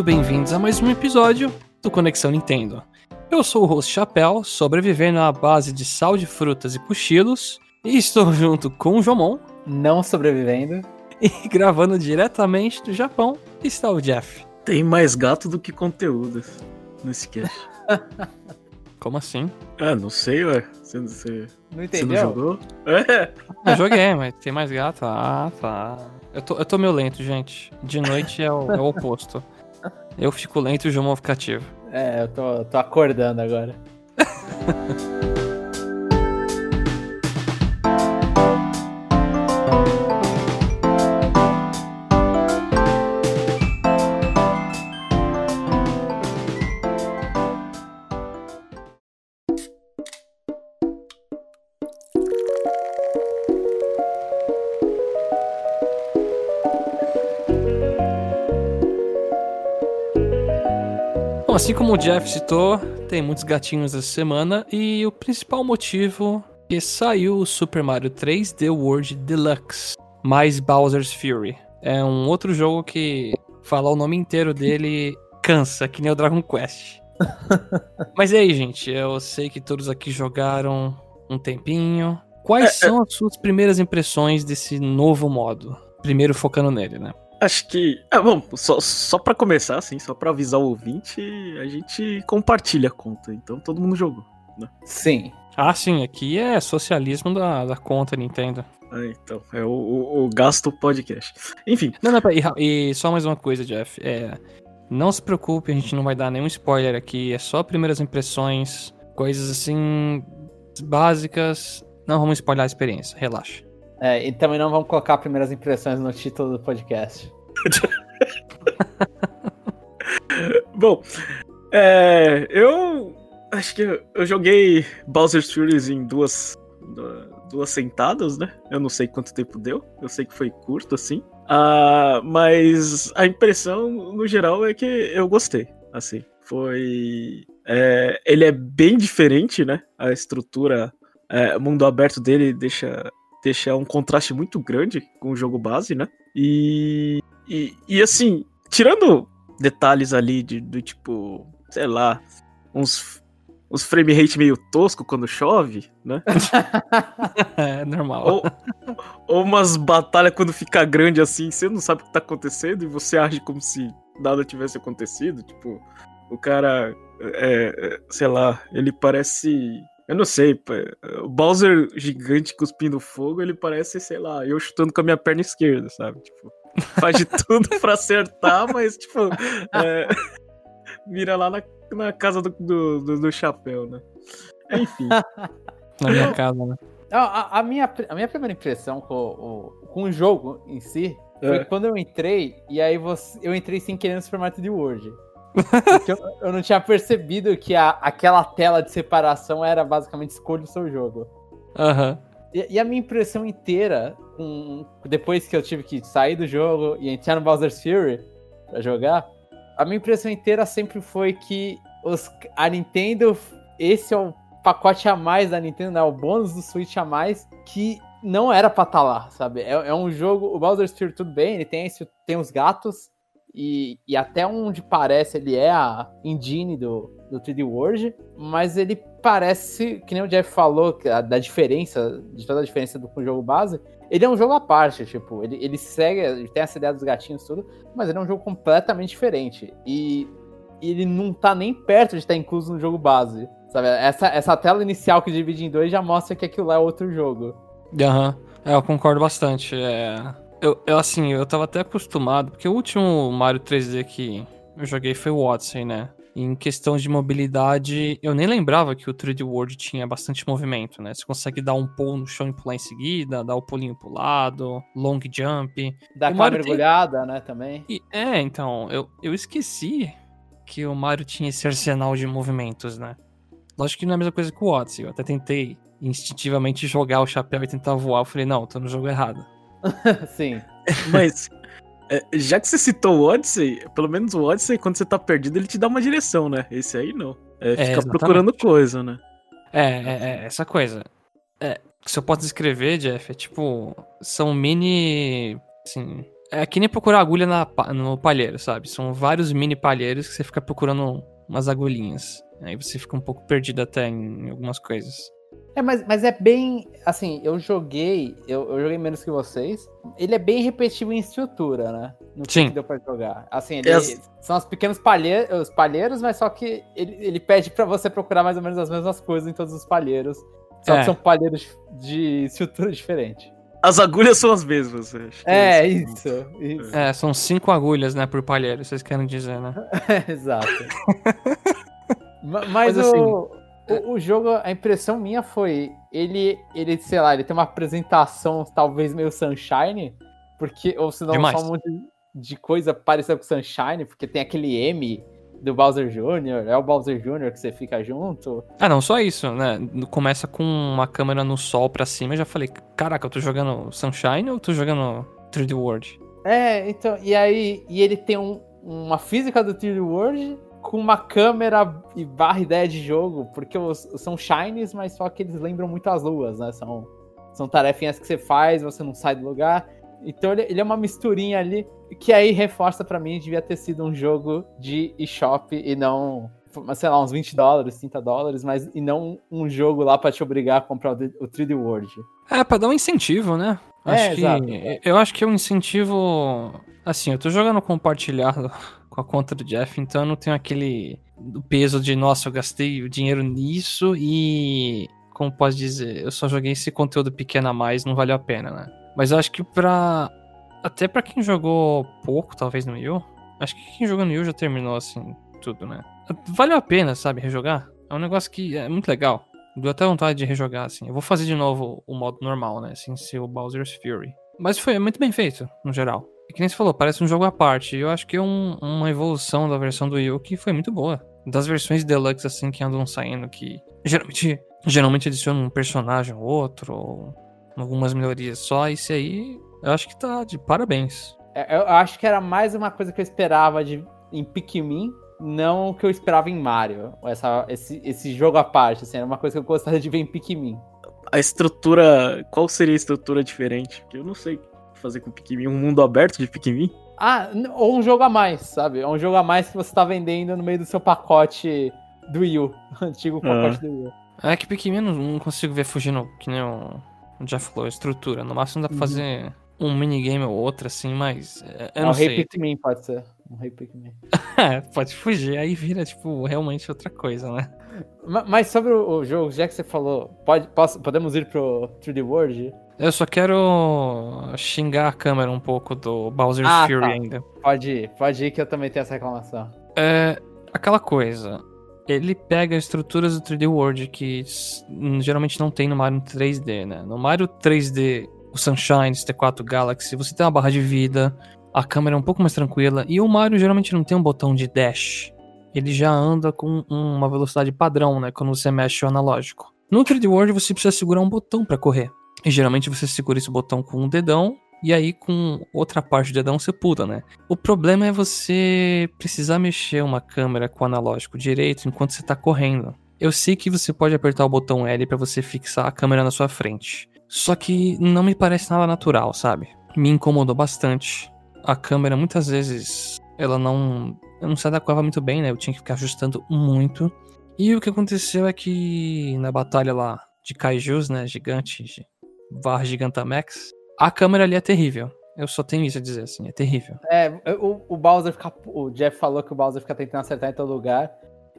muito bem-vindos a mais um episódio do Conexão Nintendo. Eu sou o host Chapéu, sobrevivendo à base de sal de frutas e cochilos, e estou junto com o Jomon. Não sobrevivendo. E gravando diretamente do Japão está o Jeff. Tem mais gato do que conteúdo nesse cast. Como assim? Ah, não sei, ué. Você, você, Não você não entendeu? jogou? É. Eu joguei, mas tem mais gato. Ah, tá. Eu tô, eu tô meio lento, gente. De noite é o, é o oposto. Eu fico lento e o Jomon fica ativo. É, eu tô, tô acordando agora. assim como o Jeff citou, tem muitos gatinhos essa semana e o principal motivo é que saiu o Super Mario 3D World Deluxe, mais Bowser's Fury. É um outro jogo que falar o nome inteiro dele cansa, que nem o Dragon Quest. Mas e aí, gente? Eu sei que todos aqui jogaram um tempinho. Quais são as suas primeiras impressões desse novo modo? Primeiro focando nele, né? Acho que. Ah, bom, só, só pra começar, assim, só pra avisar o ouvinte, a gente compartilha a conta. Então todo mundo jogou. Sim. Ah, sim, aqui é socialismo da, da conta Nintendo. Ah, então, é o, o, o gasto podcast. Enfim, Não, não, peraí, e, e só mais uma coisa, Jeff. É, não se preocupe, a gente não vai dar nenhum spoiler aqui, é só primeiras impressões, coisas assim básicas. Não vamos spoiler a experiência, relaxa. É, e também não vamos colocar primeiras impressões no título do podcast. bom, é, eu acho que eu, joguei Bowser's Fury em duas, duas sentadas, né? Eu não sei quanto tempo deu, eu sei que foi curto assim. Ah, mas a impressão, no geral, é que eu gostei. Assim, foi. é, ele é bem diferente, né? A estrutura, é, o mundo aberto dele deixa, deixa um contraste muito grande com o jogo base, né? E, e, e assim, tirando detalhes ali de, do tipo, sei lá, uns, uns frame rate meio tosco quando chove, né? É normal. Ou, ou umas batalhas quando fica grande assim, você não sabe o que tá acontecendo e você age como se nada tivesse acontecido. Tipo, o cara, é, é, sei lá, ele parece. Eu não sei, o Bowser gigante cuspindo fogo, ele parece, sei lá, eu chutando com a minha perna esquerda, sabe? Tipo, faz de tudo pra acertar, mas, tipo, é, vira lá na, na casa do, do, do- do chapéu, né? Enfim. Na minha casa, né? A, a minha, a minha primeira impressão com o, com o jogo em si foi É. quando eu entrei, e aí você, eu entrei sem querer no Super Mario 3D World. Eu, eu não tinha percebido que a, aquela tela de separação era basicamente escolha o seu jogo. Aham. E, e a minha impressão inteira, com- depois que eu tive que sair do jogo e entrar no Bowser's Fury pra jogar, a minha impressão inteira sempre foi que os, a Nintendo, esse é o pacote a mais da Nintendo, né? O bônus do Switch a mais, que não era pra estar lá, sabe? É, é um jogo, o Bowser's Fury tudo bem, ele tem, esse, tem os gatos, e, e até onde parece ele é a engine do, do 3D World, mas ele parece, que nem o Jeff falou, da diferença, de toda a diferença do jogo base, ele é um jogo à parte, tipo, ele, ele segue, ele tem essa ideia dos gatinhos tudo, mas ele é um jogo completamente diferente. E, e ele não tá nem perto de estar incluso no jogo base. Sabe? Essa, essa tela inicial que divide em dois já mostra que aquilo lá é outro jogo. Aham. É, eu concordo bastante. É... Eu, eu, assim, eu tava até acostumado, porque o último Mario 3D que eu joguei foi o Odyssey, né? Em questão de mobilidade, eu nem lembrava que o 3D World tinha bastante movimento, né? Você consegue dar um pulo no chão e pular em seguida, dar o pulinho pro lado, long jump. Dá aquela Mario tem- mergulhada, né, também. E, é, então, eu, eu esqueci que o Mario tinha esse arsenal de movimentos, né? Lógico que não é a mesma coisa que o Odyssey. Eu até tentei instintivamente jogar o chapéu e tentar voar. Eu falei, não, tô no jogo errado. Sim. Mas, é, já que você citou o Odyssey, pelo menos o Odyssey, quando você tá perdido, ele te dá uma direção, né? Esse aí não. É, fica exatamente. procurando coisa, né? É, é, é, essa coisa. É, se eu posso descrever, Jeff, é tipo. São mini. Assim. É que nem procurar agulha na, no palheiro, sabe? São vários mini palheiros que você fica procurando umas agulhinhas. Aí você fica um pouco perdido até em algumas coisas. É, mas, mas é bem. Assim, eu joguei. Eu, eu joguei menos que vocês. Ele é bem repetitivo em estrutura, né? No que Sim. que deu pra jogar. Assim, ele, É as- são os pequenos palheiros, os palheiros, mas só que ele, ele pede pra você procurar mais ou menos as mesmas coisas em todos os palheiros. Só É. que são palheiros de estrutura diferente. As agulhas são as mesmas. eu acho que É, isso. isso. É, são cinco agulhas, né, por palheiro, vocês querem dizer, né? Exato. Ma- Mas, Mas, assim, o, o, o jogo, a impressão minha foi, ele, ele, sei lá, ele tem uma apresentação talvez meio Sunshine, porque, ou se não, só um monte de coisa parecida com Sunshine, porque tem aquele M do Bowser Jr., é o Bowser Jr. que você fica junto. Ah, não, só isso, né? Começa com uma câmera no sol pra cima, eu já falei, caraca, eu tô jogando Sunshine ou tô jogando 3D World? É, então, e aí, e ele tem um- uma física do 3D World com uma câmera e barra ideia de jogo, porque os, são shinies, mas só que eles lembram muito as luas, né? São, são tarefinhas que você faz, você não sai do lugar. Então ele, ele é uma misturinha ali, que aí reforça pra mim, devia ter sido um jogo de eShop e não, sei lá, uns 20 dólares, 30 dólares, mas e não um jogo lá pra te obrigar a comprar o, D- o 3D World. É, pra dar um incentivo, né? É, Acho que, exato. Eu acho que é um incentivo. Assim, eu tô jogando compartilhado com a conta do Jeff, então eu não tenho aquele peso de, nossa, eu gastei o dinheiro nisso e. Como posso dizer? Eu só joguei esse conteúdo pequeno a mais, não valeu a pena, né? Mas eu acho que pra. Até pra quem jogou pouco, talvez no Yu, acho que quem jogou no Yu já terminou assim, tudo, né? Valeu a pena, sabe, rejogar? É um negócio que é muito legal. Deu até vontade de rejogar, assim. Eu vou fazer de novo o modo normal, né? Sem ser o Bowser's Fury. Mas foi muito bem feito, no geral. E que nem você falou, parece um jogo à parte. Eu acho que é um- uma evolução da versão do Yu que foi muito boa. Das versões deluxe, assim, que andam saindo, que geralmente, geralmente adicionam um personagem ou outro, ou algumas melhorias só. Esse aí, eu acho que tá de parabéns. É, Eu acho que era mais uma coisa que eu esperava de, em Pikmin, não o que eu esperava em Mario. Essa, esse, esse jogo à parte, assim, era uma coisa que eu gostaria de ver em Pikmin. A estrutura. Qual seria a estrutura diferente? Porque eu não sei fazer com Pikmin. Um mundo aberto de Pikmin? Ah, ou um jogo a mais, sabe? É um jogo a mais que você tá vendendo no meio do seu pacote do Wii U. Antigo pacote do Wii U. É que Pikmin eu não, não consigo ver fugindo, que nem o, o Jeff falou, estrutura. No máximo dá pra Uhum. fazer um minigame ou outro, assim, mas é, eu É não um Rei sei. Pikmin, pode ser. Um Rei Pikmin. É, pode fugir, aí vira, tipo, realmente outra coisa, né? Ma- Mas sobre o o jogo, já que você falou, pode, posso- podemos ir pro 3D World? Eu só quero xingar a câmera um pouco do Bowser's Ah, Fury tá. ainda. Pode ir, pode ir que eu também tenho essa reclamação. É aquela coisa. Ele pega estruturas do 3D World que hum, geralmente não tem no Mario 3D, né? No Mario 3D, o Sunshine, 64 Galaxy, você tem uma barra de vida, a câmera é um pouco mais tranquila, e o Mario geralmente não tem um botão de dash. Ele já anda com um- uma velocidade padrão, né? Quando você mexe o analógico. No 3D World você precisa segurar um botão pra correr. E geralmente você segura esse botão com um dedão, e aí com outra parte do dedão você pula, né? O problema é você precisar mexer uma câmera com o analógico direito enquanto você tá correndo. Eu sei que você pode apertar o botão L para você fixar a câmera na sua frente. Só que não me parece nada natural, sabe? Me incomodou bastante. A câmera muitas vezes ela não não se adequava muito bem, né? Eu tinha que ficar ajustando muito. E o que aconteceu é que na batalha lá de kaijus, né, gigante, gi- barra Gigantamax, a câmera ali é terrível. Eu só tenho isso a dizer assim, é terrível. É, o, o Bowser fica. O Jeff falou que o Bowser fica tentando acertar em todo lugar.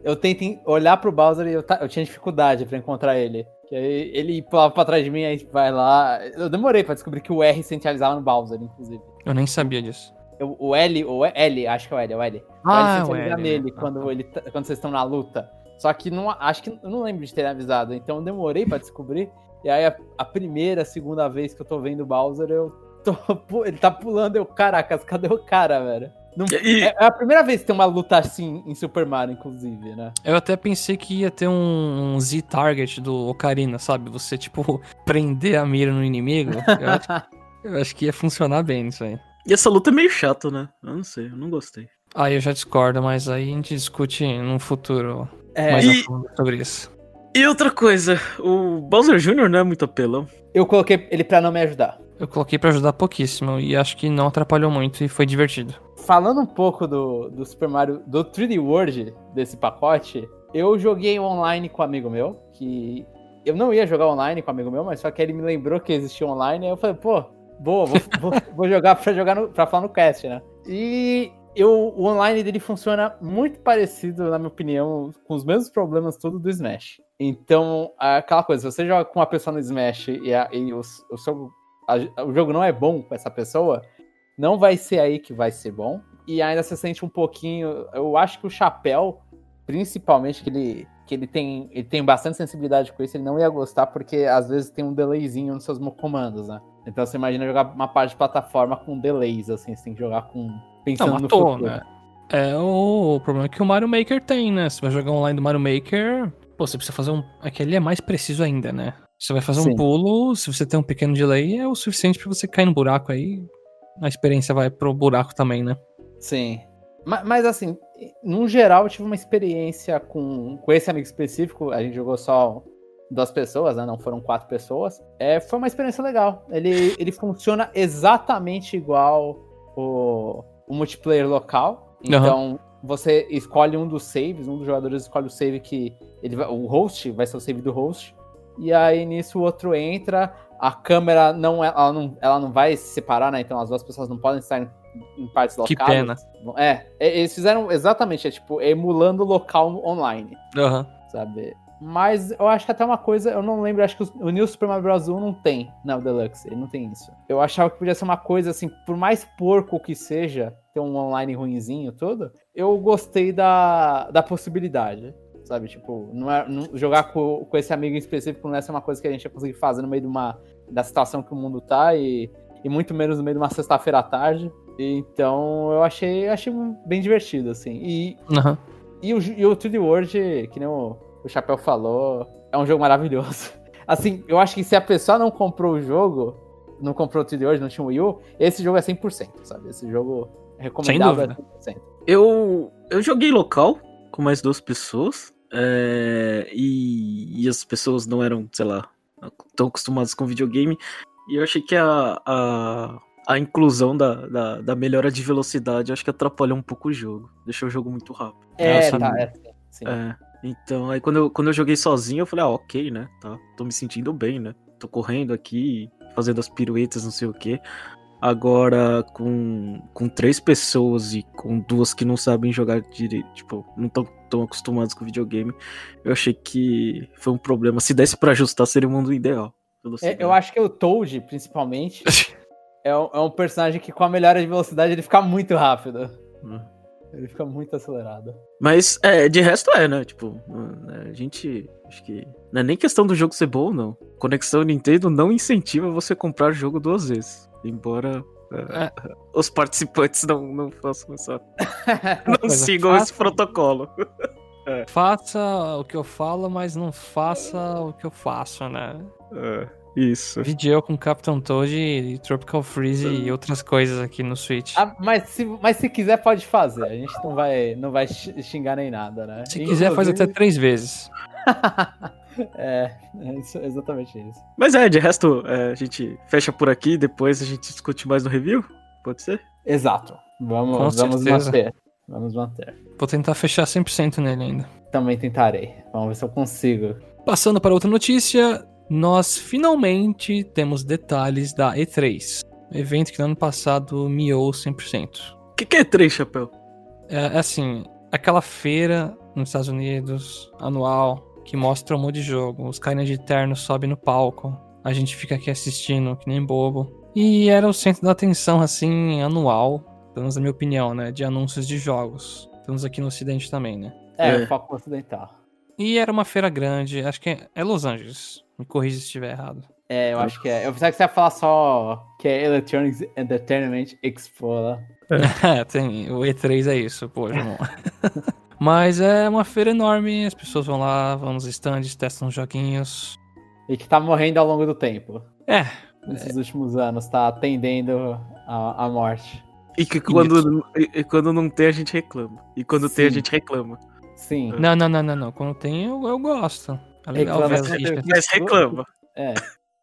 Eu tento em- olhar pro Bowser e eu, eu tinha dificuldade pra encontrar ele. Que aí ele pulava pra trás de mim, aí vai lá. Eu demorei pra descobrir que o R centralizava no Bowser, inclusive. Eu nem sabia disso. Eu- o L, o L, acho que é o L, é o L. Ah, o L é o L, nele né? quando, ele, tá- quando vocês estão na luta. Só que não, acho que eu não lembro de ter avisado, então eu demorei pra descobrir. E aí a, a primeira, segunda vez que eu tô vendo o Bowser, eu tô, ele tá pulando, eu, caracas, cadê o cara, velho? Não- E, é, é a primeira vez que tem uma luta assim em Super Mario, inclusive, né? Eu até pensei que ia ter um, um Z-Target do Ocarina, sabe? Você, tipo, prender a mira no inimigo. Eu acho, eu acho que ia funcionar bem isso aí. e essa luta é meio chata, né? Eu não sei, eu não gostei. Aí eu já discordo, mas aí a gente discute num futuro É, mais E- a fundo sobre isso. E outra coisa, o Bowser Jr. não é muito apelão. eu coloquei ele pra não me ajudar. Eu coloquei pra ajudar pouquíssimo e acho que não atrapalhou muito e foi divertido. Falando um pouco do, do Super Mario, do 3D World desse pacote, eu joguei online com um amigo meu, que eu não ia jogar online com um amigo meu, mas só que ele me lembrou que existia online, aí eu falei, pô, boa, vou, vou, vou jogar pra jogar no, pra falar no cast, né? E eu, o online dele funciona muito parecido, na minha opinião, com os mesmos problemas tudo do Smash. Então, aquela coisa, se você joga com uma pessoa no Smash e, a, e o, o, seu, a, o jogo não é bom com essa pessoa, não vai ser aí que vai ser bom. E ainda você sente um pouquinho. Eu acho que o chapéu, principalmente, que ele, que ele tem, ele tem bastante sensibilidade com isso, ele não ia gostar, porque às vezes tem um delayzinho nos seus comandos, né? Então você imagina jogar uma parte de plataforma com delays, assim, você tem que jogar com. pensando Não, no matou, futuro. né? É o, o problema que o Mario Maker tem, né? Você vai jogar online do Mario Maker, pô, você precisa fazer um. Aquele é mais preciso ainda, né? Você vai fazer Sim. um pulo, se você tem um pequeno delay, é o suficiente pra você cair no buraco aí. A experiência vai pro buraco também, né? Sim. Ma- Mas, assim, no geral, eu tive uma experiência com, com esse amigo específico. A gente jogou só duas pessoas, né? Não foram quatro pessoas. É, foi uma experiência legal. Ele, ele funciona exatamente igual o, o multiplayer local. Então, você escolhe um dos saves, um dos jogadores escolhe o save que. Ele vai- o host vai ser o save do host. E aí nisso o outro entra. A câmera não, é- ela não, ela não vai se separar, né? Então as duas pessoas não podem estar em, em partes Que locais. pena. É, eles fizeram exatamente, é tipo, emulando o local online, Aham. sabe? Mas eu acho que até uma coisa, eu não lembro, acho que o New Super Mario Bros. 1 não tem, o Deluxe, ele não tem isso. Eu achava que podia ser uma coisa assim, por mais porco que seja, ter um online ruinzinho tudo, eu gostei da, da possibilidade. Sabe, tipo, não é, não- jogar com, com esse amigo em específico não é ser uma coisa que a gente ia conseguir fazer no meio de uma, da situação que o mundo tá e, e muito menos no meio de uma sexta-feira à tarde. Então eu achei, achei bem divertido, assim. E, Aham. e, o, e o 3D World, que nem o, o Chapéu falou, é um jogo maravilhoso. Assim, eu acho que se a pessoa não comprou o jogo, não comprou o 3D World, não tinha o Wii U, esse jogo é 100%, sabe? Esse jogo é recomendável dúvida. é 100%. Eu, eu joguei local com mais duas pessoas. é, e, e as pessoas não eram, sei lá, tão acostumadas com videogame. E eu achei que a, a, a inclusão da, da, da melhora de velocidade acho que atrapalhou um pouco o jogo. Deixou o jogo muito rápido. É, Nossa, tá, não. é, sim. É, então, aí quando eu, quando eu joguei sozinho, eu falei, ah, ok, né? Tá, tô me sentindo bem, né? Tô correndo aqui, fazendo as piruetas, não sei o quê. Agora, com, com três pessoas e com duas que não sabem jogar direito, tipo, não estão tão acostumados com videogame, eu achei que foi um problema. Se desse pra ajustar, seria o mundo ideal. É, eu acho que o Toad, principalmente, é, um- é um personagem que com a melhora de velocidade ele fica muito rápido. Hum. Ele fica muito acelerado. Mas, é, de resto é, né? Tipo, a gente. Acho que. Não é nem questão do jogo ser bom, ou não. Conexão Nintendo não incentiva você comprar jogo duas vezes. Embora. é, Os participantes não, não façam essa. Não Coisa sigam esse fácil. protocolo. Faça o que eu falo, mas não faça o que eu faço, né? É, isso. Vídeo com Captain Toad e Tropical Freeze e outras coisas aqui no Switch. Ah, mas, se, mas se quiser, pode fazer. A gente não vai, não vai xi- xingar nem nada, né? Se quiser, faz até Inclusive- três vezes. é, é isso- exatamente isso. Mas é, de resto, é, a gente fecha por aqui, depois a gente discute mais no review. Pode ser? Exato. Vamos, Com vamos certeza. manter. Vamos manter. Vou tentar fechar 100% nele ainda. Também tentarei. Vamos ver se eu consigo. Passando para outra notícia, nós finalmente temos detalhes da E3. Evento que no ano passado miou 100%. O que, que é três, Chapéu? É é assim, aquela feira nos Estados Unidos, anual, que mostra um monte de jogo. Os caras de terno sobem no palco. A gente fica aqui assistindo, que nem bobo. E era o centro da atenção, assim, anual, pelo menos na minha opinião, né? De anúncios de jogos. Temos aqui no Ocidente também, né? É, É. o foco ocidental. E era uma feira grande, acho que é, é Los Angeles. Me corrija se estiver errado. É, eu acho que é. Eu pensava que você ia falar só que é Electronics Entertainment Expo lá. É, tem, o E3 é isso, pô, João. Mas é uma feira enorme, as pessoas vão lá, vão nos stands, testam os joguinhos. E que tá morrendo ao longo do tempo. É, Nesses últimos anos, tá atendendo a, a morte. E que quando, e, e quando não tem, a gente reclama. E quando tem, a Sim. gente reclama. Sim. Não, não, não, não, não. Quando tem, eu, eu gosto. É legal Reclama ver listas. Mas reclama. É.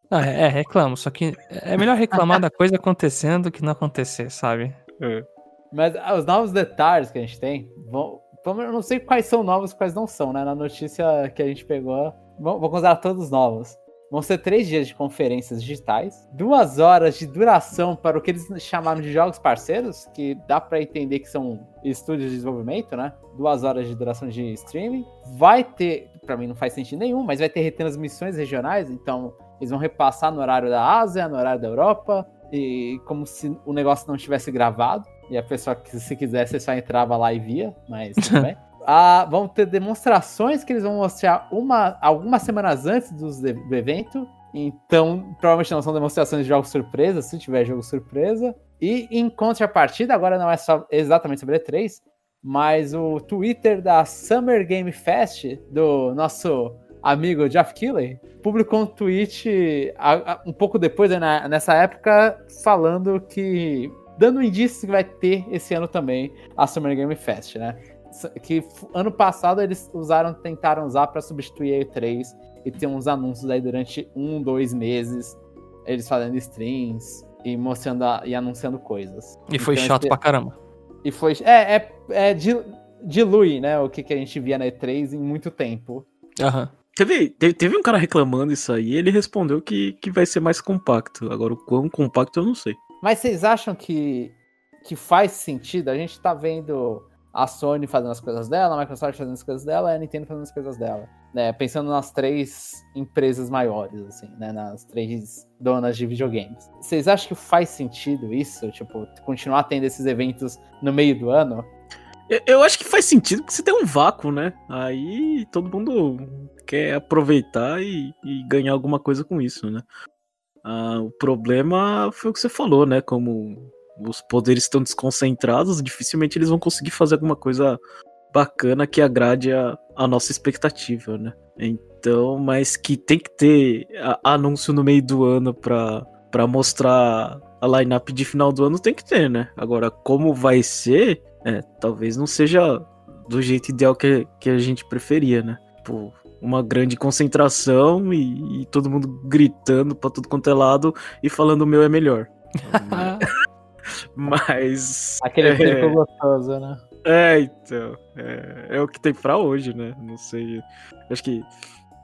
Ah, é, é, reclamo, só que é melhor reclamar da coisa acontecendo do que não acontecer, sabe? É. Mas ah, os novos detalhes que a gente tem, vão, vamos- eu não sei quais são novos e quais não são, né? Na notícia que a gente pegou, vou, vou considerar todos novos. Vão ser três dias de conferências digitais, duas horas de duração para o que eles chamaram de jogos parceiros, que dá para entender que são estúdios de desenvolvimento, né? Duas horas de duração de streaming. Vai ter, para mim não faz sentido nenhum, mas vai ter retransmissões regionais, então eles vão repassar no horário da Ásia, no horário da Europa, e como se o negócio não tivesse gravado. E a pessoa que se quisesse só entrava lá e via, mas tudo bem. Ah, vão ter demonstrações que eles vão mostrar uma, algumas semanas antes do evento. Então, provavelmente não são demonstrações de jogos surpresa, se tiver jogo surpresa. E em contrapartida, agora não é só exatamente sobre E3, mas o Twitter da Summer Game Fest, do nosso amigo Jeff Keighley, publicou um tweet um pouco depois, né, nessa época, falando que. dando indícios que vai ter esse ano também a Summer Game Fest, né? Que ano passado eles usaram, tentaram usar para substituir a E3 e ter uns anúncios aí durante um, dois meses, eles fazendo streams e mostrando a- e anunciando coisas. E foi Então, chato esse- pra caramba. E foi. É, é, é di- dilui, né? O que, que a gente via na E3 em muito tempo. Aham. Teve, teve, teve um cara reclamando isso aí, ele respondeu que, que vai ser mais compacto. Agora, o quão compacto eu não sei. Mas vocês acham que, que faz sentido? A gente tá vendo a Sony fazendo as coisas dela, a Microsoft fazendo as coisas dela a Nintendo fazendo as coisas dela. Né? Pensando nas três empresas maiores, assim, né? Nas três donas de videogames. Vocês acham que faz sentido isso? Tipo, continuar tendo esses eventos no meio do ano? Eu, eu acho que faz sentido porque você tem um vácuo, né? Aí todo mundo quer aproveitar e, e ganhar alguma coisa com isso, né? Ah, o problema foi o que você falou, né? Como os poderes estão desconcentrados, dificilmente eles vão conseguir fazer alguma coisa bacana que agrade a, a nossa expectativa, né? Então, mas que tem que ter a- anúncio no meio do ano pra, pra mostrar a lineup de final do ano, tem que ter, né? Agora, como vai ser, é, talvez não seja do jeito ideal que, que a gente preferia, né? Tipo, uma grande concentração e, e todo mundo gritando pra tudo quanto é lado e falando o meu é melhor. Mas. Aquele é, gostoso, né? é, então. É, é o que tem pra hoje, né? Não sei. Acho que.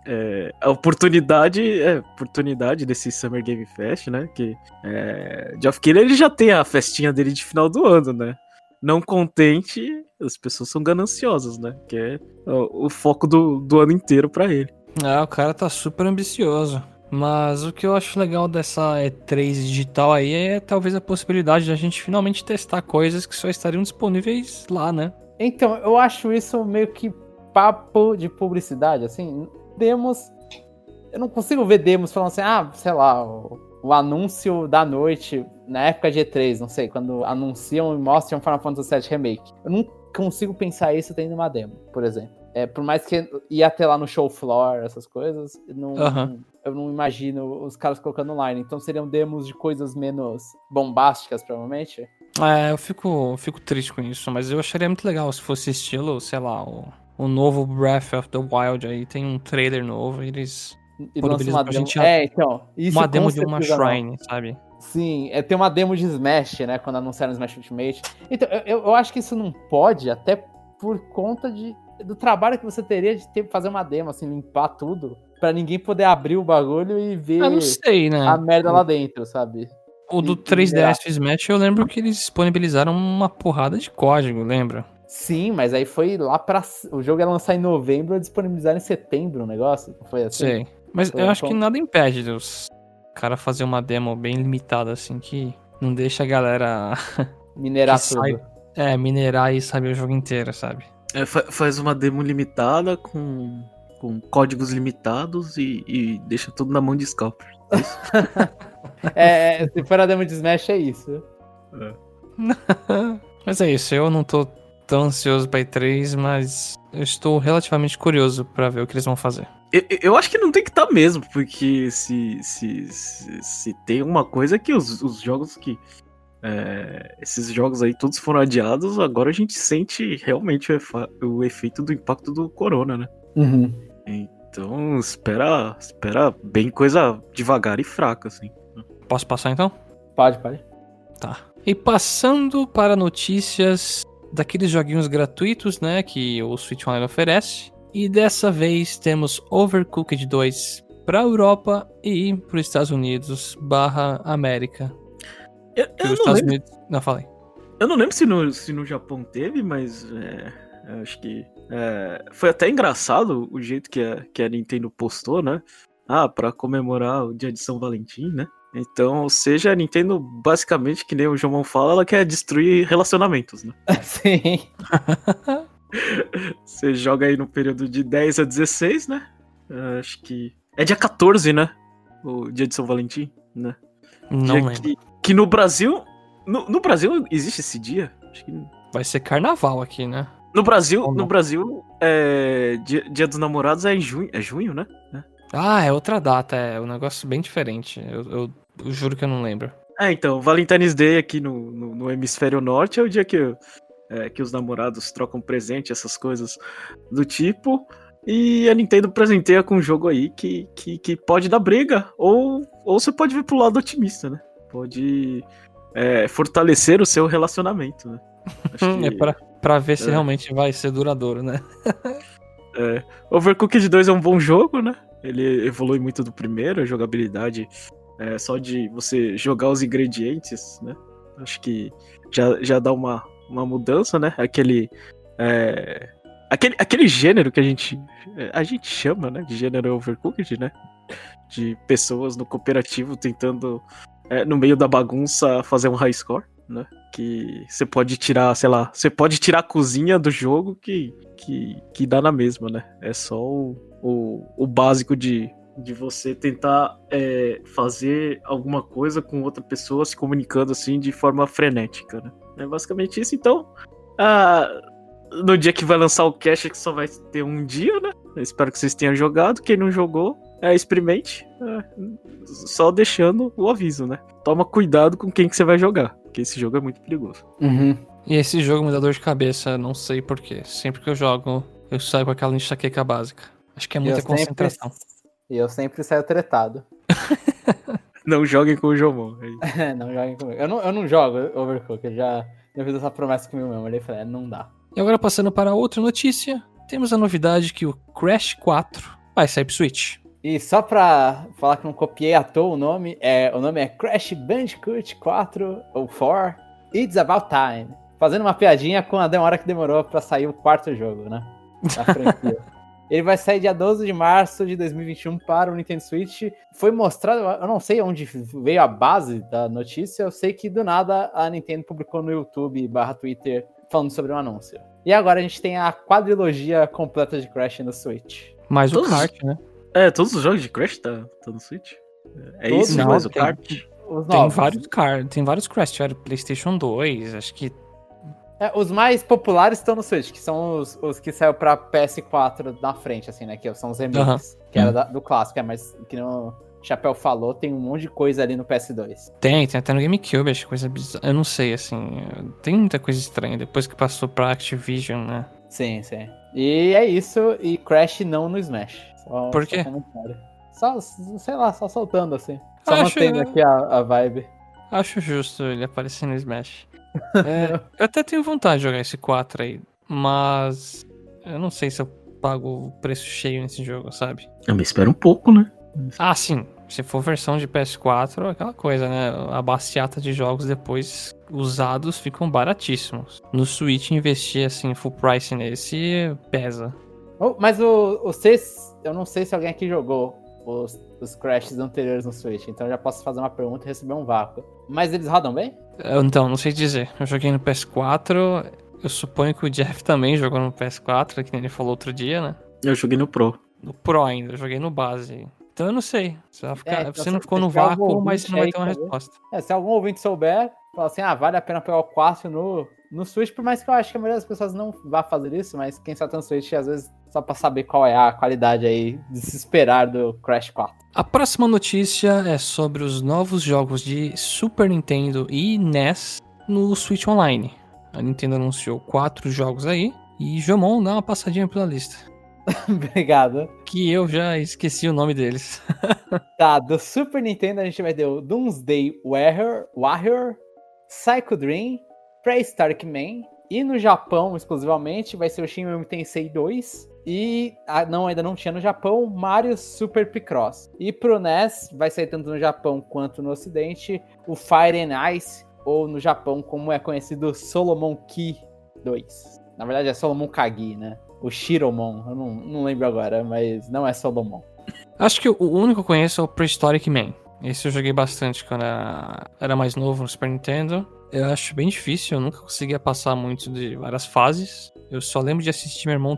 é, a oportunidade é oportunidade desse Summer Game Fest, né? Que é, Geoff Keighley ele já tem a festinha dele de final do ano, né? Não contente, as pessoas são gananciosas, né? Que é o, o foco do, do ano inteiro pra ele. Ah, o cara tá super ambicioso. Mas o que eu acho legal dessa E3 digital aí é talvez a possibilidade de a gente finalmente testar coisas que só estariam disponíveis lá, né? Então, eu acho isso meio que papo de publicidade, assim. Demos. Eu não consigo ver demos falando assim, ah, sei lá, o, o anúncio da noite na época de E3, não sei, quando anunciam e mostram Final Fantasy VII Remake. Eu não consigo pensar isso tendo uma demo, por exemplo. É, por mais que ia ter lá no show floor, essas coisas, não, Aham. Eu não imagino os caras colocando online. Então seriam demos de coisas menos bombásticas, provavelmente. É, eu fico, eu fico triste com isso, mas eu acharia muito legal se fosse estilo, sei lá, o, o novo Breath of the Wild aí, tem um trailer novo e eles. E lança uma pra demo. gente É, então. Isso uma demo de uma certeza não. Shrine, sabe? Sim, é, tem uma demo de Smash, né? Quando anunciaram Smash Ultimate. Então, eu- eu, eu acho que isso não pode, até por conta de, do trabalho que você teria de ter, fazer uma demo, assim, limpar tudo, pra ninguém poder abrir o bagulho e ver Eu não sei, né? a merda lá dentro, sabe? O do e- e 3DS Smash eu lembro que eles disponibilizaram uma porrada de código, lembra? Sim, mas aí foi lá pra. O jogo ia lançar em novembro, disponibilizaram em setembro o negócio. Não foi assim? Sei. Mas Foi eu um acho que ponto. nada impede dos cara fazer uma demo bem limitada, assim, que não deixa a galera Minerar Que tudo. sai- é, minerar e saber o jogo inteiro, sabe? É, fa- faz uma demo limitada com, com códigos limitados e, e deixa tudo na mão de scalper. É, é, se for a demo de Smash, é isso. Mas é isso, eu não tô tão ansioso pra E3, mas eu estou relativamente curioso pra ver o que eles vão fazer. Eu, eu acho que não tem que estar mesmo, porque se, se, se, se tem uma coisa que os, os jogos que. é, esses jogos aí todos foram adiados, agora a gente sente realmente o, efa- o efeito do impacto do corona, né? Uhum. Então, espera, espera bem coisa devagar e fraca, assim. Posso passar então? Pode, pode. Tá. E passando para notícias daqueles joguinhos gratuitos, né, que o Switch Online oferece. E dessa vez temos Overcooked 2 para Europa e para os Estados Unidos barra América. Eu, eu os Estados lembro, Unidos. Não, falei. eu não lembro se no, se no Japão teve, mas é, eu acho que é, foi até engraçado o jeito que a, que a Nintendo postou, né? Ah, pra comemorar o dia de São Valentim, né? Então, ou seja, a Nintendo, basicamente, que nem o João fala, ela quer destruir relacionamentos, né? Sim. Você joga aí no período de 10 a 16, né? Acho que. É dia 14, né? O dia de São Valentim, né? Não Dia. Que, que no Brasil. No, no Brasil existe esse dia? Acho que. Vai ser carnaval aqui, né? No Brasil, no Brasil, é, dia, dia dos namorados é em junho, é junho, né? Ah, é outra data, é um negócio bem diferente. Eu, eu- eu juro que eu não lembro. É, então, Valentine's Day aqui no, no, no hemisfério norte é o dia que, é, que os namorados trocam presente, essas coisas do tipo. E a Nintendo presenteia com um jogo aí que, que, que pode dar briga, ou, ou você pode vir pro lado otimista, né? Pode é, fortalecer o seu relacionamento, né? Acho É que- pra, pra ver se é. realmente vai ser duradouro, né? É, Overcooked 2 é um bom jogo, né? Ele evolui muito do primeiro, a jogabilidade é só de você jogar os ingredientes, né? Acho que já, já dá uma, uma mudança, né? Aquele, é, aquele. Aquele gênero que a gente. A gente chama, né? De gênero Overcooked, né? De pessoas no cooperativo tentando, é, no meio da bagunça, fazer um high score, né? Que você pode tirar, sei lá, você pode tirar a cozinha do jogo que, que, que dá na mesma, né? É só o, o, o básico de, de você tentar é, fazer alguma coisa com outra pessoa se comunicando assim de forma frenética, né? É basicamente isso. Então, ah, no dia que vai lançar o cache, que só vai ter um dia, né? Eu espero que vocês tenham jogado. Quem não jogou, é, experimente. É, só deixando o aviso, né? Toma cuidado com quem que você vai jogar, porque esse jogo é muito perigoso. Uhum. E esse jogo me dá dor de cabeça, não sei porquê. Sempre que eu jogo, eu saio com aquela enxaqueca básica. Acho que é muita eu sempre, concentração. e eu sempre saio tretado. Não joguem com o Jomon. é não joguem comigo. Eu não, eu não jogo Overcooked, eu já, já fiz essa promessa comigo mesmo. Eu falei, é, não dá. E agora passando para outra notícia, temos a novidade que o Crash 4 vai sair pro Switch. E só pra falar que não copiei à toa o nome, é, o nome é Crash Bandicoot 4 ou 4 It's About Time. Fazendo uma piadinha com a demora que demorou pra sair o quarto jogo, né? Da franquia. Ele vai sair dia 12 de março de 2021 para o Nintendo Switch. Foi mostrado, eu não sei onde veio a base da notícia, eu sei que do nada a Nintendo publicou no YouTube barra Twitter falando sobre o anúncio. E agora a gente tem a quadrilogia completa de Crash no Switch. Mais o kart, né? É, todos os jogos de Crash tá, tá no Switch? É Todos isso, não, mas o tem- kart. Os Tem vários car, tem vários Crash, tiveram PlayStation 2, acho que É, os mais populares estão no Switch, que são os, os que saiu pra PS4 na frente, assim, né? Que são os remakes, que era da- do clássico, é, mas que no Chapéu falou, tem um monte de coisa ali no PS2. tem, tem até no GameCube, acho que coisa bizarra. Eu não sei, assim, tem muita coisa estranha depois que passou pra Activision, né? Sim, sim. E é isso, e Crash não no Smash. Só, Por só quê? comentário. Só, sei lá, só soltando assim. Só Acho- mantendo aqui a, a vibe. Acho justo ele aparecer no Smash. É, eu até tenho vontade de jogar esse 4 aí, mas eu não sei se eu pago o preço cheio nesse jogo, sabe? Eu me espero um pouco, né? Ah, sim. Se for versão de PS4, é aquela coisa, né? A baciata de jogos depois usados ficam baratíssimos. No Switch, investir assim, full price nesse pesa. Oh, mas o, o vocês, eu não sei se alguém aqui jogou os, os Crashes anteriores no Switch, então eu já posso fazer uma pergunta e receber um vácuo. Mas eles rodam bem? Eu, Então, não sei dizer. Eu joguei no PS4. Eu suponho que o Jeff também jogou no PS4, que nem ele falou outro dia, né? Eu joguei no Pro. No Pro ainda, eu joguei no base. Então eu não sei. Você, vai ficar- É, então você não ficou no vácuo, mas você não vai ter uma resposta. É, se algum ouvinte souber, fala assim, ah, vale a pena pegar o 4 no, no Switch, por mais que eu acho que a maioria das pessoas não vá fazer isso, mas quem só tem no Switch, às vezes, só pra saber qual é a qualidade aí de se esperar do Crash 4. A próxima notícia é sobre os novos jogos de Super Nintendo e NES no Switch Online. A Nintendo anunciou quatro jogos aí. E Jomon, dá uma passadinha pela lista. Obrigado. Que eu já esqueci o nome deles. Tá, do Super Nintendo a gente vai ter o Doomsday Warrior, Warrior Psycho Dream, Prehistoric Man. E no Japão, exclusivamente, vai ser o Shin Megami Tensei 2. E ah, não, ainda não tinha no Japão, Mario Super Picross. E pro NES, vai sair tanto no Japão quanto no Ocidente, o Fire and Ice, ou no Japão, como é conhecido, Solomon Key 2. Na verdade é Solomon Kagi, né? O Shiromon, eu não, não lembro agora, mas não é Solomon. Acho que o único que eu conheço é o Prehistoric Man. Esse eu joguei bastante quando era mais novo no Super Nintendo. Eu acho bem difícil, eu nunca conseguia passar muito de várias fases. Eu só lembro de assistir meu irmão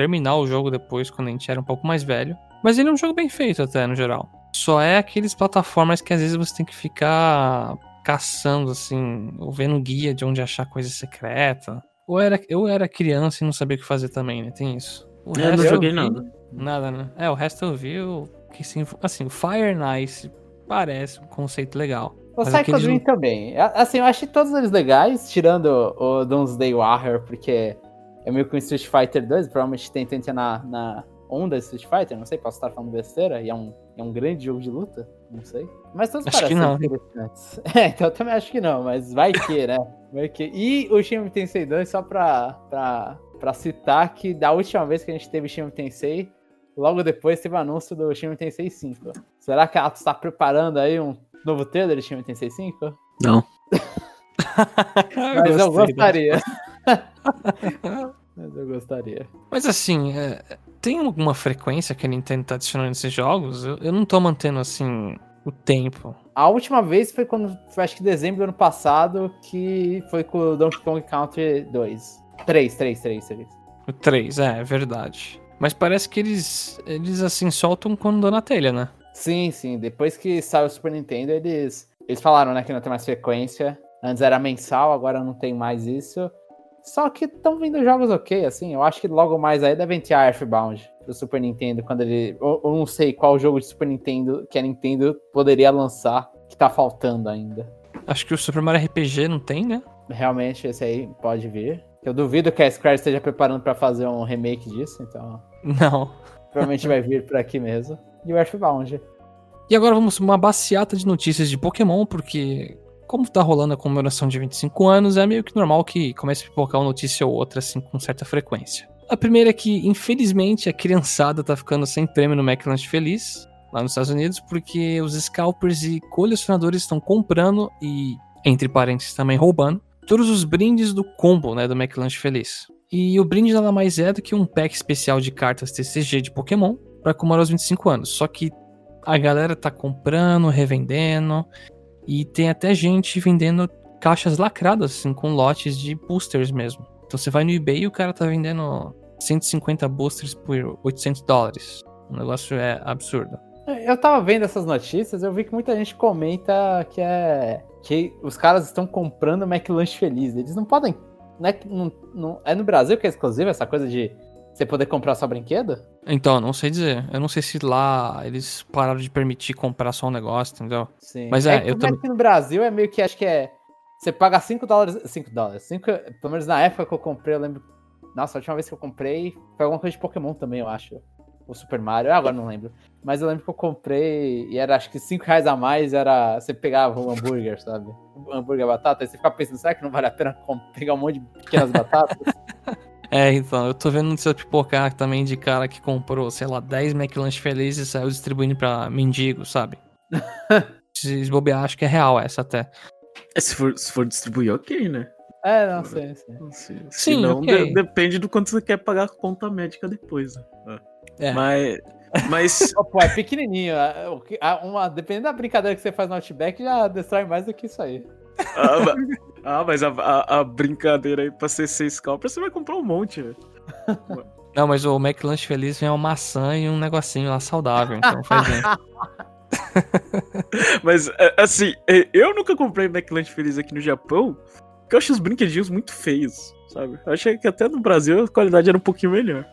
terminar o jogo depois, quando a gente era um pouco mais velho. Mas ele é um jogo bem feito até, no geral. Só é aqueles plataformas que às vezes você tem que ficar caçando, assim, ou vendo guia de onde achar coisa secreta. Ou era, eu era criança e não sabia o que fazer também, né? Tem isso. O Eu não resto joguei vi- nada. Nada, né? É, o resto eu vi, eu, que sim, assim, o Fire Nice parece um conceito legal. O Psycho Dream também. A- Assim, eu achei todos eles legais, tirando o Doomsday Warrior, porque é meio que um Street Fighter 2, provavelmente tem tenta na, na onda de Street Fighter, não sei, posso estar falando besteira, e é um, é um grande jogo de luta, não sei. Mas todos Acho que parecem não. interessantes. É, então eu também acho que não, mas vai que, né? Vai que. E o Shin Tensei 2, só pra, pra, pra citar que da última vez que a gente teve Shin Tensei, logo depois teve o anúncio do Shin Tensei 5. Será que ela está preparando aí um novo trailer de Shin Tensei 5? Não. Mas eu gostaria. Mas eu gostaria. Mas assim, é, tem alguma frequência que a Nintendo tá adicionando nesses jogos? Eu, eu não tô mantendo, assim, o tempo. A última vez foi quando, foi acho que dezembro do ano passado, que foi com o Donkey Kong Country 2. 3, 3, 3, 3. O 3, é, é verdade. Mas parece que eles, eles assim, soltam quando dá na telha, né? Sim, sim. Depois que saiu o Super Nintendo, eles, eles falaram, né, que não tem mais frequência. Antes era mensal, agora não tem mais isso. Só que estão vindo jogos ok, assim. Eu acho que logo mais aí devem ter a Earthbound pro Super Nintendo, quando ele. Eu, eu não sei qual jogo de Super Nintendo que a Nintendo poderia lançar, que tá faltando ainda. Acho que o Super Mario RPG não tem, né? Realmente, esse aí pode vir. Eu duvido que a Square esteja preparando pra fazer um remake disso, então Não. provavelmente vai vir por aqui mesmo. E o Earthbound. E agora vamos uma baciata de notícias de Pokémon, porque como tá rolando a comemoração de 25 anos, é meio que normal que comece a pipocar uma notícia ou outra, assim, com certa frequência. A primeira é que, infelizmente, a criançada tá ficando sem prêmio no McLanche Feliz, lá nos Estados Unidos, porque os scalpers e colecionadores estão comprando e, entre parênteses, também roubando, todos os brindes do combo, né, do McLanche Feliz. E o brinde nada mais é do que um pack especial de cartas TCG de Pokémon para comemorar os 25 anos. Só que a galera tá comprando, revendendo, e tem até gente vendendo caixas lacradas, assim, com lotes de boosters mesmo. Então você vai no eBay e o cara tá vendendo 150 boosters por 800 dólares. O negócio é absurdo. Eu tava vendo essas notícias, eu vi que muita gente comenta que é. que os caras estão comprando McLanche Feliz. Eles não podem. Não é, não- não- é no Brasil que é exclusivo essa coisa de você poder comprar só brinquedo? Então, eu não sei dizer. Eu não sei se lá eles pararam de permitir comprar só um negócio, entendeu? Sim. Mas é, eu como também- que no Brasil é meio que acho que é. Você paga 5 dólares. 5 dólares. 5, pelo menos na época que eu comprei, eu lembro. Nossa, a última vez que eu comprei foi alguma coisa de Pokémon também, eu acho. O Super Mario, agora não lembro. Mas eu lembro que eu comprei e era acho que 5 reais a mais era. Você pegava um hambúrguer, sabe? Um hambúrguer batata, aí você ficava pensando, será que não vale a pena pegar um monte de pequenas batatas? É, então, eu tô vendo notícia pipocar também de cara que comprou, sei lá, 10 McLanche felizes e saiu distribuindo pra mendigo, sabe? Se bobear, acho que é real essa até. É, se, for, se for distribuir, ok, né? é, não sei, sei. Se, Sim, se não, ok. de- depende do quanto você quer pagar a conta médica depois, né? É. Mas. Mas. Pô, é pequenininho. a- Uma, dependendo da brincadeira que você faz no Outback, já destrói mais do que isso aí. ah, ah, mas a, a- a brincadeira aí pra ser seis scalpers, você vai comprar um monte, velho. Não, mas o McLanche feliz vem uma maçã e um negocinho lá saudável, então faz bem. Mas, é, assim, é, eu nunca comprei McLanche Feliz aqui no Japão, porque eu acho os brinquedinhos muito feios, sabe? Eu achei que até no Brasil a qualidade era um pouquinho melhor.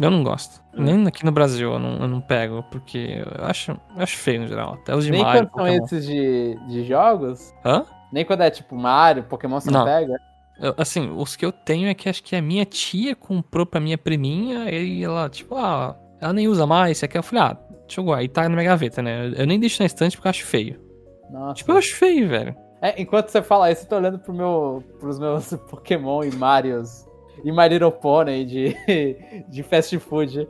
Eu não gosto. Hum. Nem aqui no Brasil eu não, eu não pego, porque eu acho, eu acho feio no geral. Até os de Nem Mario, quando são esses de, de jogos, Hã? Nem quando é tipo Mario, Pokémon você não, Não. pega. Eu- assim, os que eu tenho é que acho que a minha tia comprou pra minha priminha e ela, tipo, ah, ela nem usa mais, você quer? Eu falei, ah, deixa eu guardar. E tá na minha gaveta, né? Eu- Eu nem deixo na estante porque eu acho feio. Nossa. Tipo, eu acho feio, velho. É, enquanto você fala isso, eu tô olhando pro meu, pros meus Pokémon e Marios e My Little Pony de, de fast food.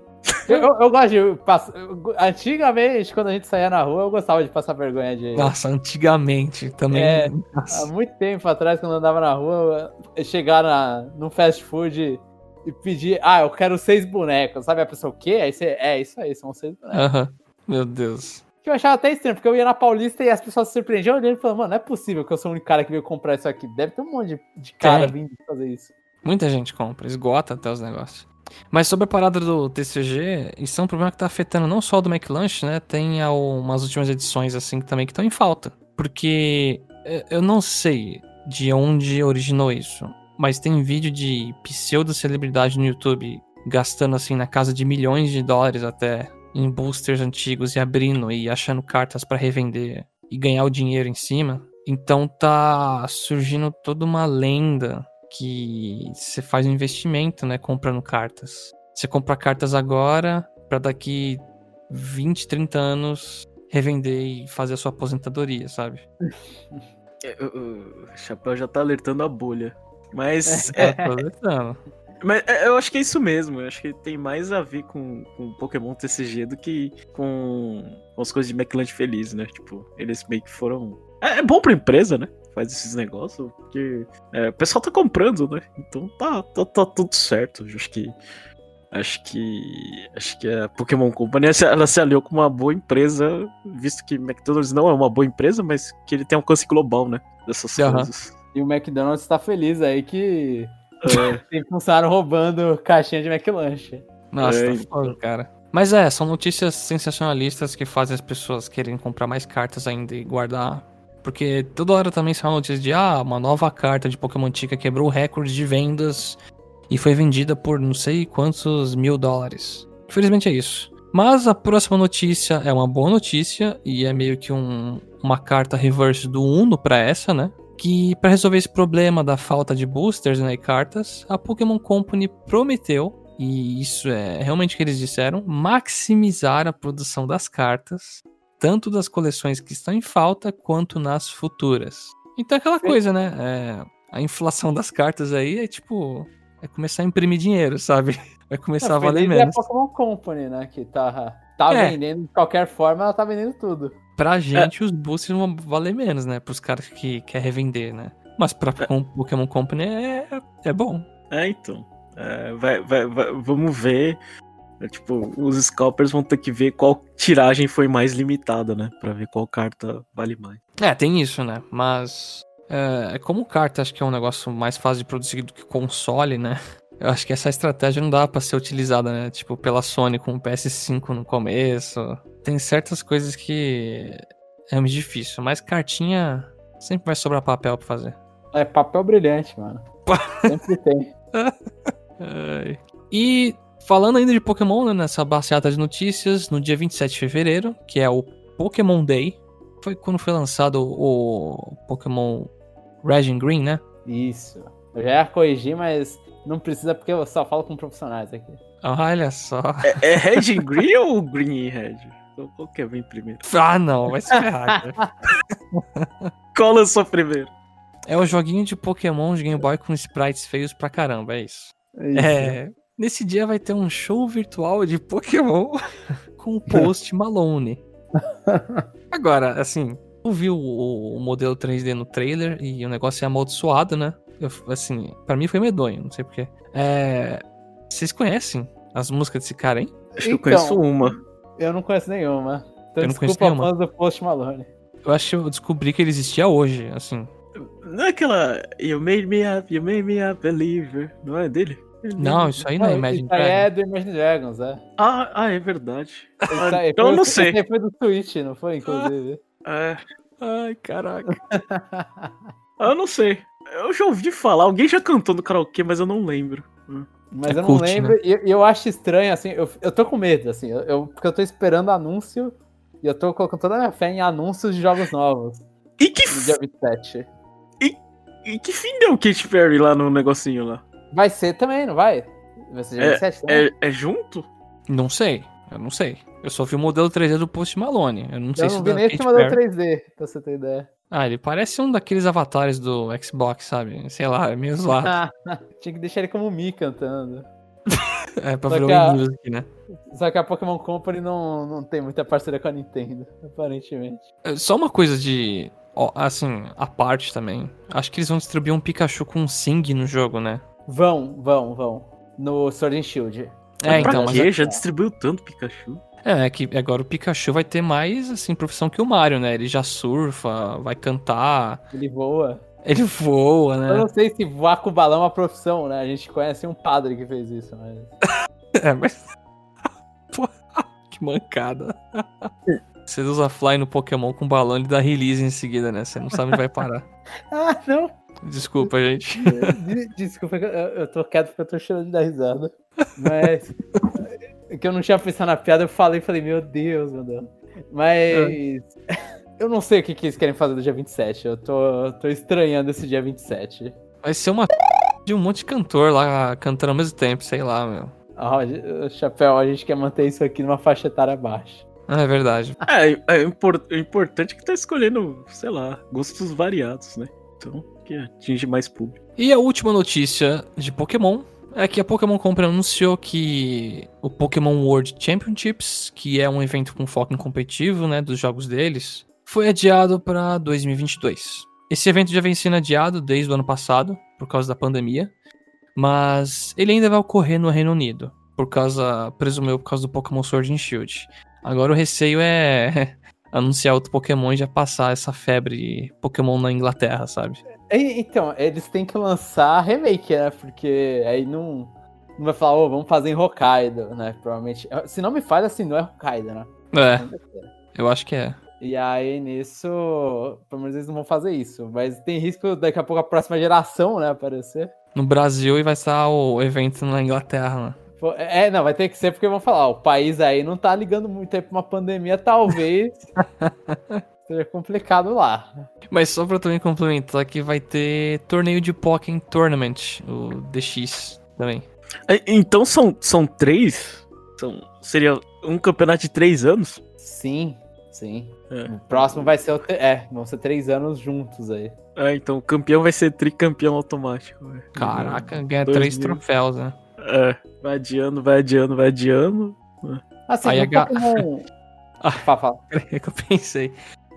Eu, eu, eu gosto de passar. Antigamente, quando a gente saía na rua, eu gostava de passar vergonha de. Nossa, antigamente também. É. Há muito tempo atrás, quando eu andava na rua, eu chegar na, num fast food e pedir, ah, eu quero seis bonecos. Sabe a pessoa, o quê? Aí você, é isso aí, são seis bonecos. Aham. Meu Deus. Que eu achava até estranho, porque eu ia na Paulista e as pessoas se surpreendiam olhando e falando, mano, não é possível que eu sou o único cara que veio comprar isso aqui. Deve ter um monte de, de cara Tem. vindo fazer isso. Muita gente compra, esgota até os negócios. Mas sobre a parada do TCG, isso é um problema que tá afetando não só o do McLanche, né? Tem umas últimas edições assim também que estão em falta. Porque eh, eu não sei de onde originou isso, mas tem vídeo de pseudo-celebridade no YouTube gastando assim na casa de milhões de dólares até em boosters antigos e abrindo e achando cartas pra revender e ganhar o dinheiro em cima. Então tá surgindo toda uma lenda que você faz um investimento, né, comprando cartas. Você compra cartas agora pra daqui 20, 30 anos revender e fazer a sua aposentadoria, sabe? É, o- Chapéu já tá alertando a bolha. Mas, é, Tô alertando. mas é, eu acho que é isso mesmo. Eu acho que tem mais a ver com, com Pokémon TCG do que com, as coisas de McLanche Feliz, né? Tipo, eles meio que foram. É, é bom pra empresa, né? Faz esses negócios, porque é, o pessoal tá comprando, né? Então tá, tá, tá tudo certo. Acho que. Acho que. Acho que a Pokémon Company ela se- aliou com uma boa empresa, visto que McDonald's não é uma boa empresa, mas que ele tem alcance global, né? Dessas Aham. coisas. E o McDonald's tá feliz aí que É, tem funcionário roubando caixinha de McLanche. Nossa, É, tá foda, cara. Mas é, são notícias sensacionalistas que fazem as pessoas quererem comprar mais cartas ainda e guardar. Porque toda hora também são notícias de, ah, uma nova carta de Pokémon Tica quebrou o recorde de vendas e foi vendida por não sei quantos mil dólares. Infelizmente é isso. Mas a próxima notícia é uma boa notícia e é meio que um- uma carta reverse do Uno pra essa, né? Que para resolver esse problema da falta de boosters né, e cartas, a Pokémon Company prometeu e isso é realmente o que eles disseram, maximizar a produção das cartas, tanto das coleções que estão em falta quanto nas futuras. Então é aquela coisa, né? É, a inflação das cartas aí é tipo. É começar a imprimir dinheiro, sabe? Vai começar a valer Feliz é a menos. Pokémon Company, né? Que tá, tá É. vendendo de qualquer forma, ela tá vendendo tudo. Pra gente, os boosters vão valer menos, né? Pros caras que quer revender, né? Mas pra com- Pokémon Company é, é bom. É, então. É, vai, vai, vai- vamos ver. É, tipo, os scalpers vão ter que ver qual tiragem foi mais limitada, né? Pra ver qual carta vale mais. É, tem isso, né? Mas. É, como carta acho que é um negócio mais fácil de produzir do que console, né? Eu acho que essa estratégia não dá pra ser utilizada, né? Tipo, pela Sony com o PS5 no começo. Tem certas coisas que é muito difícil, mas cartinha sempre vai sobrar papel pra fazer. É papel brilhante, mano. Sempre tem. Ai. E falando ainda de Pokémon, né, nessa baseada de notícias, no dia 27 de fevereiro, que é o Pokémon Day, foi quando foi lançado o Pokémon Red and Green, né? Isso. Eu já ia corrigir, mas não precisa porque eu só falo com profissionais aqui. Olha só. É, é Red and Green ou Green e Red? Qual que é bem primeiro? Ah, não, vai se ferrar. cara. Qual lançou primeiro? É o joguinho de Pokémon de Game Boy com sprites feios pra caramba, é isso. É, nesse dia vai ter um show virtual de Pokémon com o post Malone. Agora, assim, eu vi o, o modelo 3D no trailer e o negócio é amaldiçoado, né? Eu, assim, pra mim foi medonho, não sei porquê. É, vocês conhecem as músicas desse cara, hein? Acho que eu Então. conheço uma. Eu não conheço nenhuma. Então Eu não conheço nenhuma. fãs do Post Malone. Eu acho que eu descobri que ele existia hoje, assim. Não é aquela. You made me up, you made me a believer. Não é dele? Não, isso aí não é Imagine isso aí Dragon. é do Imagine Dragons, é. Ah, ah, é verdade. Ah, aí então eu não sei. Isso aí foi do Switch, não foi, inclusive? É, Ai, caraca. eu não sei. Eu já ouvi falar, alguém já cantou no karaokê, mas eu não lembro. Mas É eu não cult, lembro. E e eu, acho estranho, assim, eu, eu tô com medo, assim, eu, eu- porque eu tô esperando anúncio e eu tô colocando toda a minha fé em anúncios de jogos novos E que, no dia 27. E que fim deu o Katy Perry lá no negocinho lá? Vai ser também, não vai? Vai ser dia 27 também? É, é junto? Não sei, eu não sei. Eu só vi o modelo 3D do Post Malone. Eu não sei Eu se não o vi nem esse modelo Perry- 3D, pra você ter ideia. Ah, ele parece um daqueles avatares do Xbox, sabe? Sei lá, é meio zoado. Tinha que deixar ele como Mi cantando. é pra Só a- o Music, né? Só que a Pokémon Company não, não tem muita parceria com a Nintendo, aparentemente. É, Só uma coisa de. ó, assim, a parte também. Acho que eles vão distribuir um Pikachu com Sing no jogo, né? Vão, vão, vão. No Sword and Shield. É, então, mas quê? é- Já distribuiu tanto Pikachu. É, é que agora o Pikachu vai ter mais, assim, profissão que o Mario, né? Ele já surfa, vai cantar, Ele voa. ele voa, Eu né? não sei se voar com balão é uma profissão, né? A gente conhece um padre que fez isso, mas. É, mas. Pô, que mancada. Você usa fly no Pokémon com balão, ele dá release em seguida, né? Você não sabe onde vai parar. Ah, não! Desculpa, gente. De- Desculpa, eu, eu tô quieto porque eu tô chorando de dar risada. Mas. é que eu não tinha pensado na piada, eu falei falei, meu Deus, meu Deus. Mas. Eu não sei o que, que eles querem fazer do dia 27. Eu tô, tô estranhando esse dia 27. Vai ser uma de um monte de cantor lá cantando ao mesmo tempo, sei lá, meu. Ó, o Chapéu, a gente quer manter isso aqui numa faixa etária baixa. Ah, é verdade. É, é, impor- é importante que tá escolhendo, sei lá, gostos variados, né? Então, que atinge mais público. E a última notícia de Pokémon é que a Pokémon Company anunciou que o Pokémon World Championships, que é um evento com foco em competitivo, né, dos jogos deles, foi adiado para 2022. Esse evento já vem sendo adiado desde o ano passado, por causa da pandemia, mas ele ainda vai ocorrer no Reino Unido, por causa, presumo eu, por causa do Pokémon Sword and Shield. Agora o receio é anunciar outro Pokémon e já passar essa febre Pokémon na Inglaterra, sabe? Então, eles têm que lançar remake, né? Porque aí não, não vai falar, ô, vamos fazer em Hokkaido, né? Provavelmente. Se não me falha, assim, não é Hokkaido, né? É, eu acho que é. E aí, nisso, pelo menos eles não vão fazer isso. Mas tem risco daqui a pouco a próxima geração, né, aparecer. no Brasil e vai estar o evento na Inglaterra, né? É, não, vai ter que ser porque vão falar, ó, o país aí não tá ligando muito aí pra uma pandemia, talvez seja complicado lá. Mas só pra também complementar que vai ter torneio de Pokémon Tournament, o DX também. É, Então são, são três? São, seria um campeonato de três anos? Sim, sim. É. O próximo vai ser o. É, vão ser três anos juntos aí. É, então o campeão vai ser tricampeão automático. velho. Caraca, ganha Dois três mil. troféus, né? É, vai adiando, vai adiando, vai adiando. Assim, Aí a Pokémon. Ah. Fala, fala. É que eu pensei.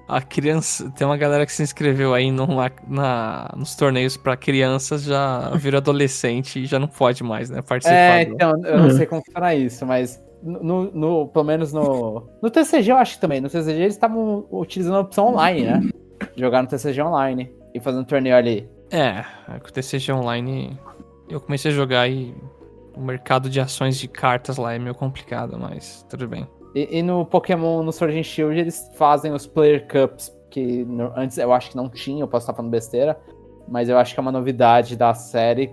A criança. Tem uma galera que se inscreveu aí numa, na, nos torneios pra crianças, já virou adolescente e já não pode mais, né? Participar. É, então, eu não Uhum. sei como funciona isso, mas no, no- pelo menos no. No TCG eu acho que também. No TCG eles estavam utilizando a opção online, né? Jogar no TCG online e fazer um torneio ali. É, é o TCG Online. Eu comecei a jogar e o mercado de ações de cartas lá é meio complicado, mas tudo bem. E, e no Pokémon, no Sword and Shield, eles fazem os Player Cups, que no- antes eu acho que não tinha, eu posso estar falando besteira, mas eu acho que é uma novidade da série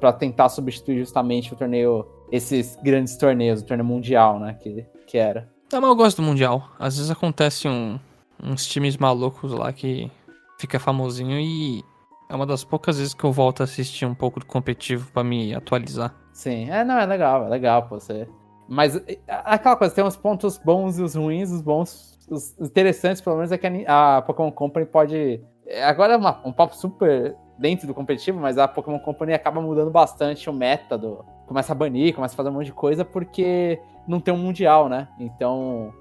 pra tentar substituir justamente o torneio, esses grandes torneios, o torneio mundial, né, que, que era. Não, mas eu gosto do Mundial. Às vezes acontece um, uns times malucos lá que fica famosinho e é uma das poucas vezes que eu volto a assistir um pouco do competitivo pra me atualizar. Sim, é, não, é legal, é legal, pô, você... Mas aquela coisa, tem uns pontos bons e os ruins, os bons, os interessantes, pelo menos, é que a, a Pokémon Company pode... é, Agora é uma- um papo super dentro do competitivo, mas a Pokémon Company acaba mudando bastante o meta do... Começa a banir, começa a fazer um monte de coisa, porque não tem um mundial, né? Então,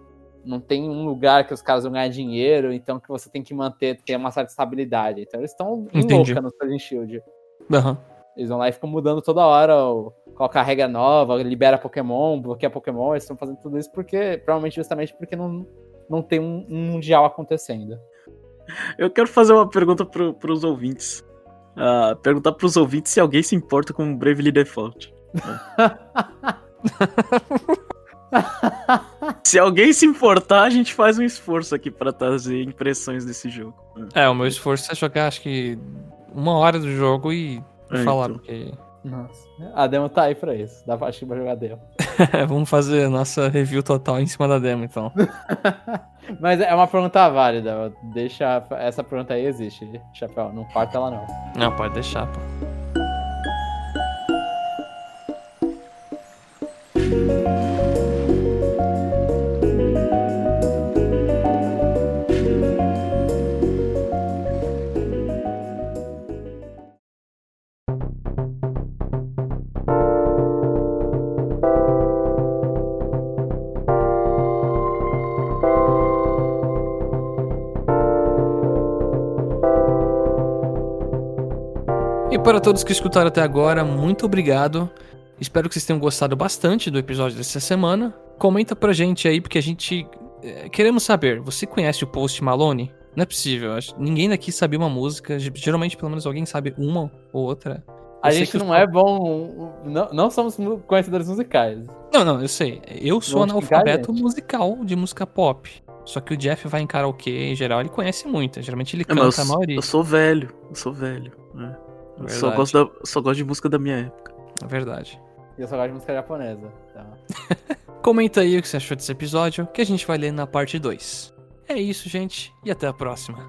não tem um lugar que os caras vão ganhar dinheiro, então que você tem que manter, ter uma certa estabilidade. Então eles estão em louca no and Shield. Aham. Eles vão lá e ficam mudando toda hora, o- coloca a regra nova, libera Pokémon, bloqueia Pokémon, eles estão fazendo tudo isso porque, provavelmente justamente porque não, não tem um, um mundial acontecendo. Eu quero fazer uma pergunta pro, pros ouvintes. Ah, perguntar pros ouvintes se alguém se importa com Bravely Default. se alguém se importar, a gente faz um esforço aqui pra trazer impressões desse jogo. É, o meu esforço é jogar acho que uma hora do jogo e É, falar, então. porque. Nossa. A demo tá aí pra isso. Dá pra, acho que vai jogar demo. Vamos fazer nossa review total em cima da demo, então. Mas é uma pergunta válida. Deixa. Essa pergunta aí existe, Chapéu. Não corta ela, não. Não, pode deixar, pô. Para todos que escutaram até agora, muito obrigado. Espero que vocês tenham gostado bastante do episódio dessa semana. Comenta pra gente aí, porque a gente. é, queremos saber, você conhece o Post Malone? Não é possível, acho- ninguém daqui sabia uma música. Geralmente, pelo menos, alguém sabe uma ou outra. A Eu sei gente que os não é bom. Não, não somos conhecedores musicais. Não, não, eu sei. Eu sou analfabeto musical de música pop. Só que o Jeff vai em karaokê, em geral, ele conhece muita. Geralmente ele É, mas canta a eu, maioria. eu sou velho, eu sou velho. né? Eu só Verdade. gosto, da, só gosto de música da minha época. É verdade. E eu só gosto de música japonesa. Então. Comenta aí o que você achou desse episódio, que a gente vai ler na parte 2. É isso, gente, e até a próxima.